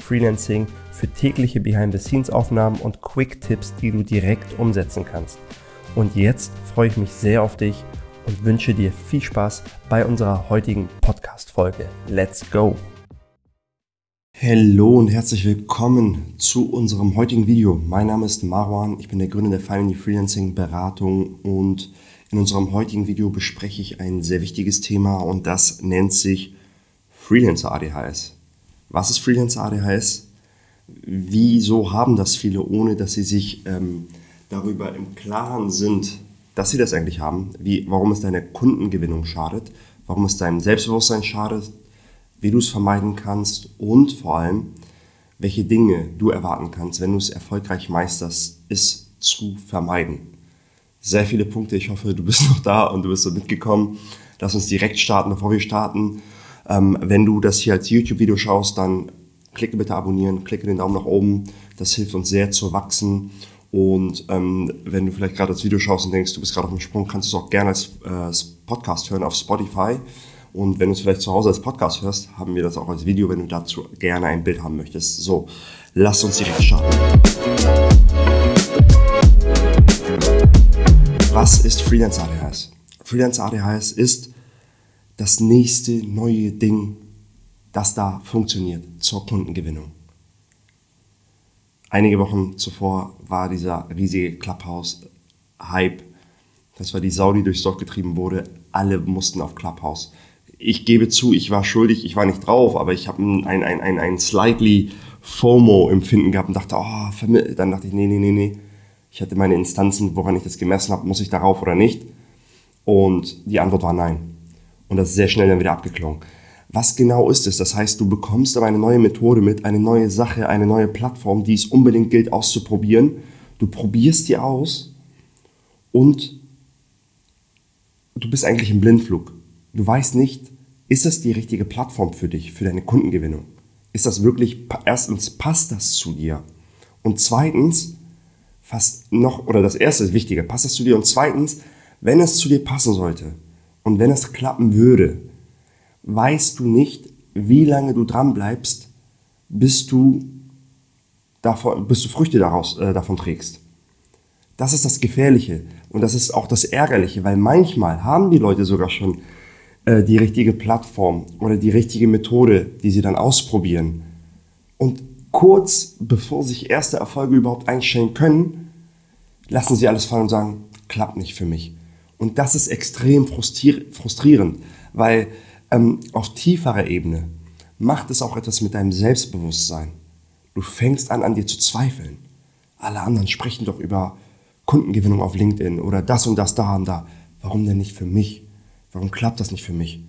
für tägliche Behind-the-Scenes-Aufnahmen und Quick-Tipps, die du direkt umsetzen kannst. Und jetzt freue ich mich sehr auf dich und wünsche dir viel Spaß bei unserer heutigen Podcast-Folge. Let's go! Hallo und herzlich willkommen zu unserem heutigen Video. Mein Name ist Marwan, ich bin der Gründer der Finally Freelancing Beratung und in unserem heutigen Video bespreche ich ein sehr wichtiges Thema und das nennt sich Freelancer ADHS. Was ist Freelancer ADHS? Wieso haben das viele, ohne dass sie sich ähm, darüber im Klaren sind, dass sie das eigentlich haben? Wie, warum es deiner Kundengewinnung schadet? Warum es deinem Selbstbewusstsein schadet? wie du es vermeiden kannst und vor allem, welche Dinge du erwarten kannst, wenn du es erfolgreich meisterst, es zu vermeiden. Sehr viele Punkte. Ich hoffe, du bist noch da und du bist so mitgekommen. Lass uns direkt starten, bevor wir starten. Ähm, wenn du das hier als YouTube-Video schaust, dann klicke bitte abonnieren, klicke den Daumen nach oben. Das hilft uns sehr zu wachsen. Und ähm, wenn du vielleicht gerade das Video schaust und denkst, du bist gerade auf dem Sprung, kannst du es auch gerne als äh, Podcast hören auf Spotify. Und wenn du es vielleicht zu Hause als Podcast hörst, haben wir das auch als Video, wenn du dazu gerne ein Bild haben möchtest. So, lass uns direkt starten. Was ist Freelance ADHS? Freelance ADHS ist das nächste neue Ding, das da funktioniert zur Kundengewinnung. Einige Wochen zuvor war dieser riesige Clubhouse-Hype. Das war die Sau, die durchs Dorf getrieben wurde. Alle mussten auf Clubhouse ich gebe zu, ich war schuldig, ich war nicht drauf, aber ich habe ein, ein, ein, ein slightly FOMO-Empfinden gehabt und dachte, oh, dann dachte ich, nee, nee, nee, nee. Ich hatte meine Instanzen, woran ich das gemessen habe, muss ich darauf oder nicht? Und die Antwort war nein. Und das ist sehr schnell dann wieder abgeklungen. Was genau ist es? Das heißt, du bekommst aber eine neue Methode mit, eine neue Sache, eine neue Plattform, die es unbedingt gilt auszuprobieren. Du probierst die aus und du bist eigentlich im Blindflug. Du weißt nicht, ist das die richtige Plattform für dich, für deine Kundengewinnung? Ist das wirklich, erstens, passt das zu dir? Und zweitens, fast noch, oder das erste ist wichtiger, passt das zu dir? Und zweitens, wenn es zu dir passen sollte und wenn es klappen würde, weißt du nicht, wie lange du dran bleibst, bis du, davon, bis du Früchte daraus, äh, davon trägst. Das ist das Gefährliche und das ist auch das Ärgerliche, weil manchmal haben die Leute sogar schon äh, die richtige Plattform oder die richtige Methode, die sie dann ausprobieren. Und kurz bevor sich erste Erfolge überhaupt einstellen können, lassen sie alles fallen und sagen, klappt nicht für mich. Und das ist extrem frustrierend, weil ähm, auf tieferer Ebene macht es auch etwas mit deinem Selbstbewusstsein. Du fängst an, an dir zu zweifeln. Alle anderen sprechen doch über Kundengewinnung auf LinkedIn oder das und das da und da. Warum denn nicht für mich? Warum klappt das nicht für mich?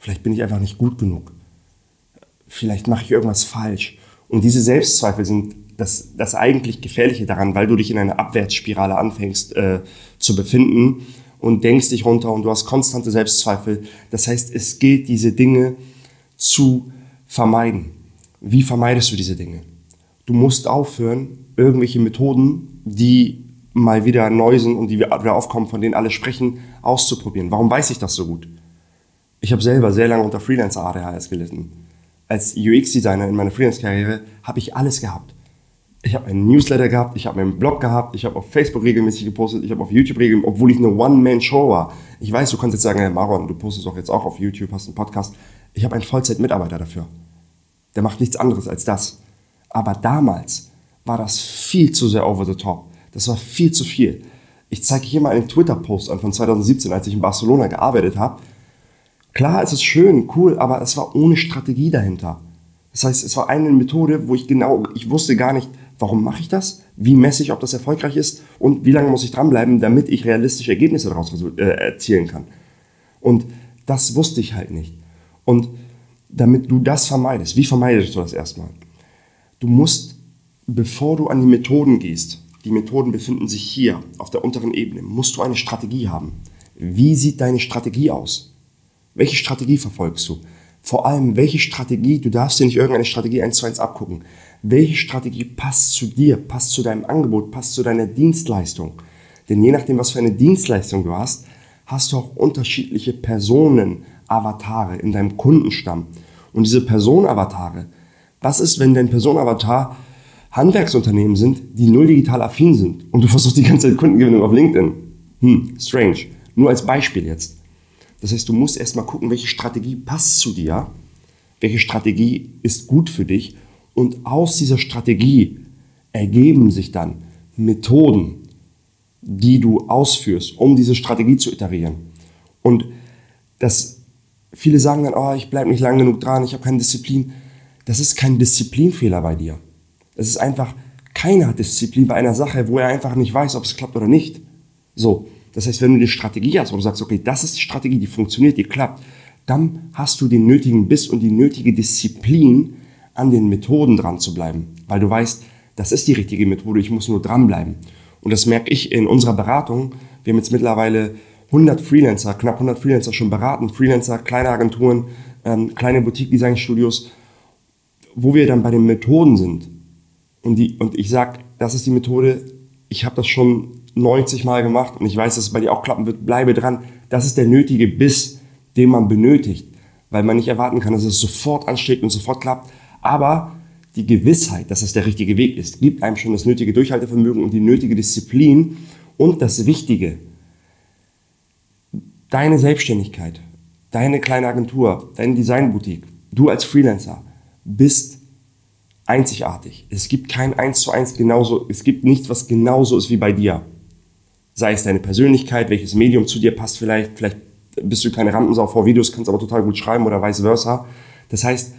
Vielleicht bin ich einfach nicht gut genug. Vielleicht mache ich irgendwas falsch. Und diese Selbstzweifel sind das, das eigentlich Gefährliche daran, weil du dich in einer Abwärtsspirale anfängst äh, zu befinden und denkst dich runter und du hast konstante Selbstzweifel. Das heißt, es gilt, diese Dinge zu vermeiden. Wie vermeidest du diese Dinge? Du musst aufhören, irgendwelche Methoden, die mal wieder neu sind und die wieder aufkommen, von denen alle sprechen, auszuprobieren. Warum weiß ich das so gut? Ich habe selber sehr lange unter Freelancer ADHS gelitten. Als UX-Designer in meiner Freelance-Karriere habe ich alles gehabt. Ich habe einen Newsletter gehabt, ich habe einen Blog gehabt, ich habe auf Facebook regelmäßig gepostet, ich habe auf YouTube regelmäßig, obwohl ich eine One-Man-Show war. Ich weiß, du kannst jetzt sagen, hey Maron, du postest doch jetzt auch auf YouTube, hast einen Podcast. Ich habe einen Vollzeit-Mitarbeiter dafür. Der macht nichts anderes als das. Aber damals war das viel zu sehr over the top. Das war viel zu viel. Ich zeige hier mal einen Twitter-Post an von 2017, als ich in Barcelona gearbeitet habe. Klar, es ist schön, cool, aber es war ohne Strategie dahinter. Das heißt, es war eine Methode, wo ich genau, ich wusste gar nicht, warum mache ich das, wie messe ich, ob das erfolgreich ist und wie lange muss ich dranbleiben, damit ich realistische Ergebnisse daraus äh, erzielen kann. Und das wusste ich halt nicht. Und damit du das vermeidest, wie vermeidest du das erstmal? Du musst bevor du an die Methoden gehst, die Methoden befinden sich hier auf der unteren Ebene, musst du eine Strategie haben. Wie sieht deine Strategie aus? Welche Strategie verfolgst du? Vor allem, welche Strategie, du darfst dir nicht irgendeine Strategie eins zu eins abgucken. Welche Strategie passt zu dir, passt zu deinem Angebot, passt zu deiner Dienstleistung? Denn je nachdem, was für eine Dienstleistung du hast, hast du auch unterschiedliche Personen, Avatare in deinem Kundenstamm. Und diese Personenavatare, was ist, wenn dein Personenavatar Handwerksunternehmen sind, die null digital affin sind und du versuchst die ganze Zeit Kundengewinnung auf LinkedIn? Hm, strange. Nur als Beispiel jetzt. Das heißt, du musst erstmal gucken, welche Strategie passt zu dir, welche Strategie ist gut für dich und aus dieser Strategie ergeben sich dann Methoden, die du ausführst, um diese Strategie zu iterieren. Und das, viele sagen dann, oh, ich bleibe nicht lang genug dran, ich habe keine Disziplin. Das ist kein Disziplinfehler bei dir. Es ist einfach, keiner hat Disziplin bei einer Sache, wo er einfach nicht weiß, ob es klappt oder nicht. So, das heißt, wenn du eine Strategie hast, wo du sagst, okay, das ist die Strategie, die funktioniert, die klappt, dann hast du den nötigen Biss und die nötige Disziplin, an den Methoden dran zu bleiben, weil du weißt, das ist die richtige Methode, ich muss nur dranbleiben. Und das merke ich in unserer Beratung. Wir haben jetzt mittlerweile 100 Freelancer, knapp 100 Freelancer schon beraten, Freelancer, kleine Agenturen, ähm, kleine Boutique-Design-Studios, wo wir dann bei den Methoden sind. Und, die, und ich sage, das ist die Methode, ich habe das schon 90 Mal gemacht und ich weiß, dass es bei dir auch klappen wird, bleibe dran. Das ist der nötige Biss, den man benötigt, weil man nicht erwarten kann, dass es sofort ansteht und sofort klappt. Aber die Gewissheit, dass es der richtige Weg ist, gibt einem schon das nötige Durchhaltevermögen und die nötige Disziplin und das Wichtige, deine Selbstständigkeit, deine kleine Agentur, deine Designboutique, du als Freelancer bist einzigartig. Es gibt kein eins zu eins genauso, es gibt nichts, was genauso ist wie bei dir. Sei es deine Persönlichkeit, welches Medium zu dir passt vielleicht, vielleicht bist du keine Rampensau vor Videos, kannst aber total gut schreiben oder vice versa. Das heißt,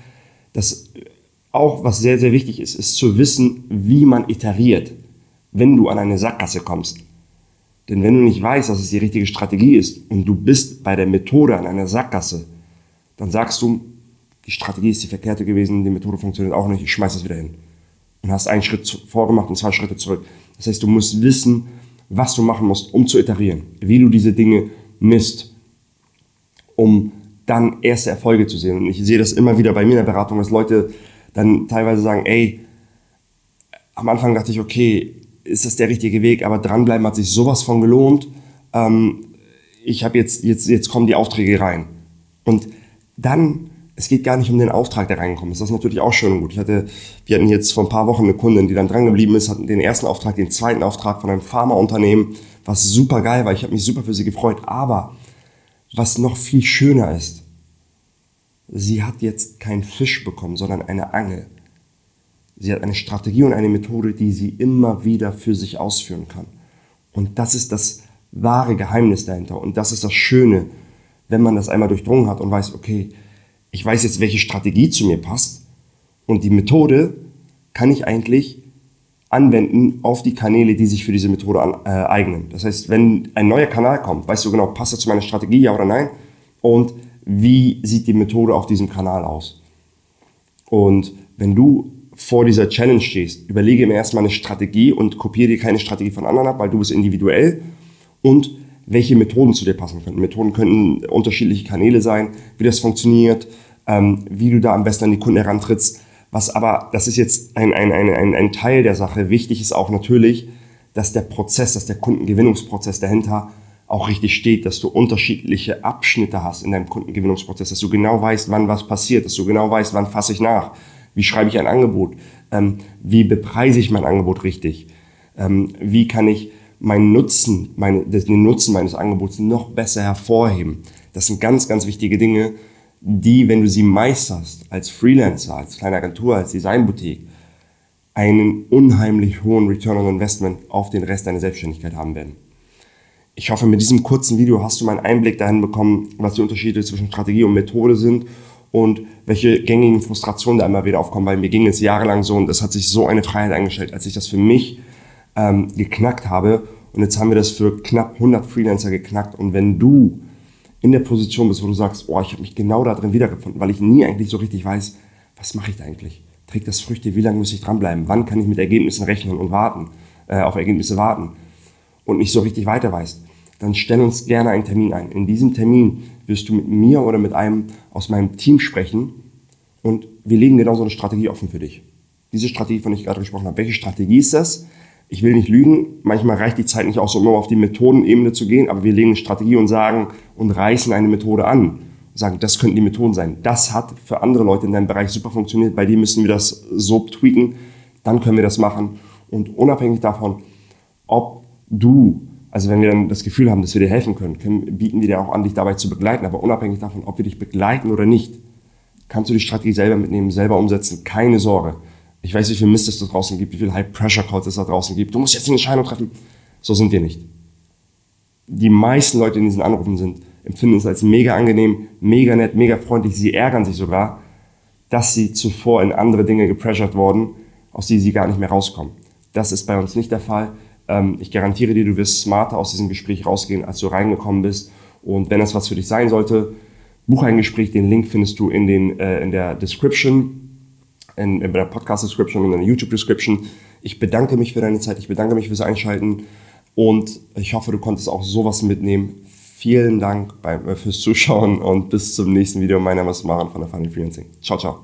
das auch was sehr, sehr wichtig ist, ist zu wissen, wie man iteriert, wenn du an eine Sackgasse kommst. Denn wenn du nicht weißt, dass es die richtige Strategie ist und du bist bei der Methode an einer Sackgasse, dann sagst du, die Strategie ist die verkehrte gewesen, die Methode funktioniert auch nicht, ich schmeiß das wieder hin. Und hast einen Schritt vorgemacht und zwei Schritte zurück. Das heißt, du musst wissen, was du machen musst, um zu iterieren, wie du diese Dinge misst, um dann erste Erfolge zu sehen. Und ich sehe das immer wieder bei mir in der Beratung, dass Leute dann teilweise sagen, ey, am Anfang dachte ich, okay, ist das der richtige Weg, aber dranbleiben hat sich sowas von gelohnt. Ähm, ich habe jetzt, jetzt, jetzt kommen die Aufträge rein. Und dann, es geht gar nicht um den Auftrag, der reingekommen ist. Das ist natürlich auch schön und gut. Ich hatte, wir hatten jetzt vor ein paar Wochen eine Kundin, die dann dran geblieben ist, hatten den ersten Auftrag, den zweiten Auftrag von einem Pharmaunternehmen, was super geil war. Ich habe mich super für sie gefreut. Aber was noch viel schöner ist, sie hat jetzt keinen Fisch bekommen, sondern eine Angel. Sie hat eine Strategie und eine Methode, die sie immer wieder für sich ausführen kann. Und das ist das wahre Geheimnis dahinter. Und das ist das Schöne, wenn man das einmal durchdrungen hat und weiß, okay, ich weiß jetzt, welche Strategie zu mir passt. Und die Methode kann ich eigentlich anwenden auf die Kanäle, die sich für diese Methode an, äh, eignen. Das heißt, wenn ein neuer Kanal kommt, weißt du genau, passt er zu meiner Strategie, ja oder nein? Und wie sieht die Methode auf diesem Kanal aus. Und wenn du vor dieser Challenge stehst, überlege mir erstmal eine Strategie und kopiere dir keine Strategie von anderen ab, weil du bist individuell und welche Methoden zu dir passen könnten. Methoden könnten unterschiedliche Kanäle sein, wie das funktioniert, ähm, wie du da am besten an die Kunden herantrittst. Was aber, das ist jetzt ein, ein, ein, ein, ein Teil der Sache. Wichtig ist auch natürlich, dass der Prozess, dass der Kundengewinnungsprozess dahinter auch richtig steht, dass du unterschiedliche Abschnitte hast in deinem Kundengewinnungsprozess, dass du genau weißt, wann was passiert, dass du genau weißt, wann fasse ich nach, wie schreibe ich ein Angebot, ähm, wie bepreise ich mein Angebot richtig, ähm, wie kann ich meinen Nutzen, meine, den Nutzen meines Angebots noch besser hervorheben. Das sind ganz, ganz wichtige Dinge, die, wenn du sie meisterst, als Freelancer, als kleine Agentur, als Designboutique, einen unheimlich hohen Return on Investment auf den Rest deiner Selbstständigkeit haben werden. Ich hoffe, mit diesem kurzen Video hast du mal einen Einblick dahin bekommen, was die Unterschiede zwischen Strategie und Methode sind und welche gängigen Frustrationen da immer wieder aufkommen, weil mir ging es jahrelang so und es hat sich so eine Freiheit eingestellt, als ich das für mich ähm, geknackt habe. Und jetzt haben wir das für knapp 100 Freelancer geknackt. Und wenn du in der Position bist, wo du sagst, oh, ich habe mich genau da drin wiedergefunden, weil ich nie eigentlich so richtig weiß, was mache ich da eigentlich? trägt das Früchte? Wie lange muss ich dranbleiben? Wann kann ich mit Ergebnissen rechnen und warten, äh, auf Ergebnisse warten und nicht so richtig weiter weißt? Dann stell uns gerne einen Termin ein. In diesem Termin wirst du mit mir oder mit einem aus meinem Team sprechen und wir legen genau so eine Strategie offen für dich. Diese Strategie, von der ich gerade gesprochen habe. Welche Strategie ist das? Ich will nicht lügen. Manchmal reicht die Zeit nicht aus, um auf die Methodenebene zu gehen, aber wir legen eine Strategie und sagen und reißen eine Methode an sagen, das könnten die Methoden sein. Das hat für andere Leute in deinem Bereich super funktioniert. Bei dir müssen wir das so tweaken. Dann können wir das machen. Und unabhängig davon, ob du, also wenn wir dann das Gefühl haben, dass wir dir helfen können, können bieten wir dir auch an, dich dabei zu begleiten. Aber unabhängig davon, ob wir dich begleiten oder nicht, kannst du die Strategie selber mitnehmen, selber umsetzen. Keine Sorge. Ich weiß, wie viel Mist es da draußen gibt, wie viel High-Pressure-Calls es da draußen gibt. Du musst jetzt eine Entscheidung treffen. So sind wir nicht. Die meisten Leute, die in diesen Anrufen sind, empfinden es als mega angenehm, mega nett, mega freundlich. Sie ärgern sich sogar, dass sie zuvor in andere Dinge gepressured wurden, aus denen sie gar nicht mehr rauskommen. Das ist bei uns nicht der Fall. Ähm, ich garantiere dir, du wirst smarter aus diesem Gespräch rausgehen, als du reingekommen bist. Und wenn das was für dich sein sollte, buch ein Gespräch. Den Link findest du in, den, äh, in der Description, in, in der Podcast-Description und in der YouTube-Description. Ich bedanke mich für deine Zeit, ich bedanke mich fürs Einschalten und ich hoffe, du konntest auch sowas mitnehmen. Vielen Dank äh, fürs Zuschauen und bis zum nächsten Video. Mein Name ist Maren von der Funny Freelancing. Ciao, ciao.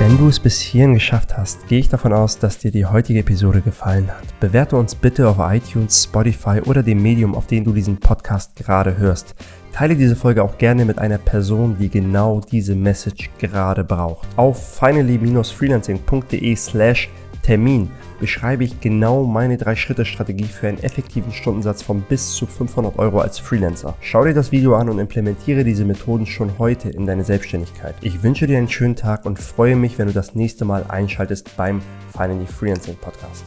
Wenn du es bis hierhin geschafft hast, gehe ich davon aus, dass dir die heutige Episode gefallen hat. Bewerte uns bitte auf iTunes, Spotify oder dem Medium, auf dem du diesen Podcast gerade hörst. Teile diese Folge auch gerne mit einer Person, die genau diese Message gerade braucht. Auf finally-freelancing.de slash Termin beschreibe ich genau meine 3-Schritte-Strategie für einen effektiven Stundensatz von bis zu 500 Euro als Freelancer. Schau dir das Video an und implementiere diese Methoden schon heute in deine Selbstständigkeit. Ich wünsche dir einen schönen Tag und freue mich, wenn du das nächste Mal einschaltest beim Finally Freelancing Podcast.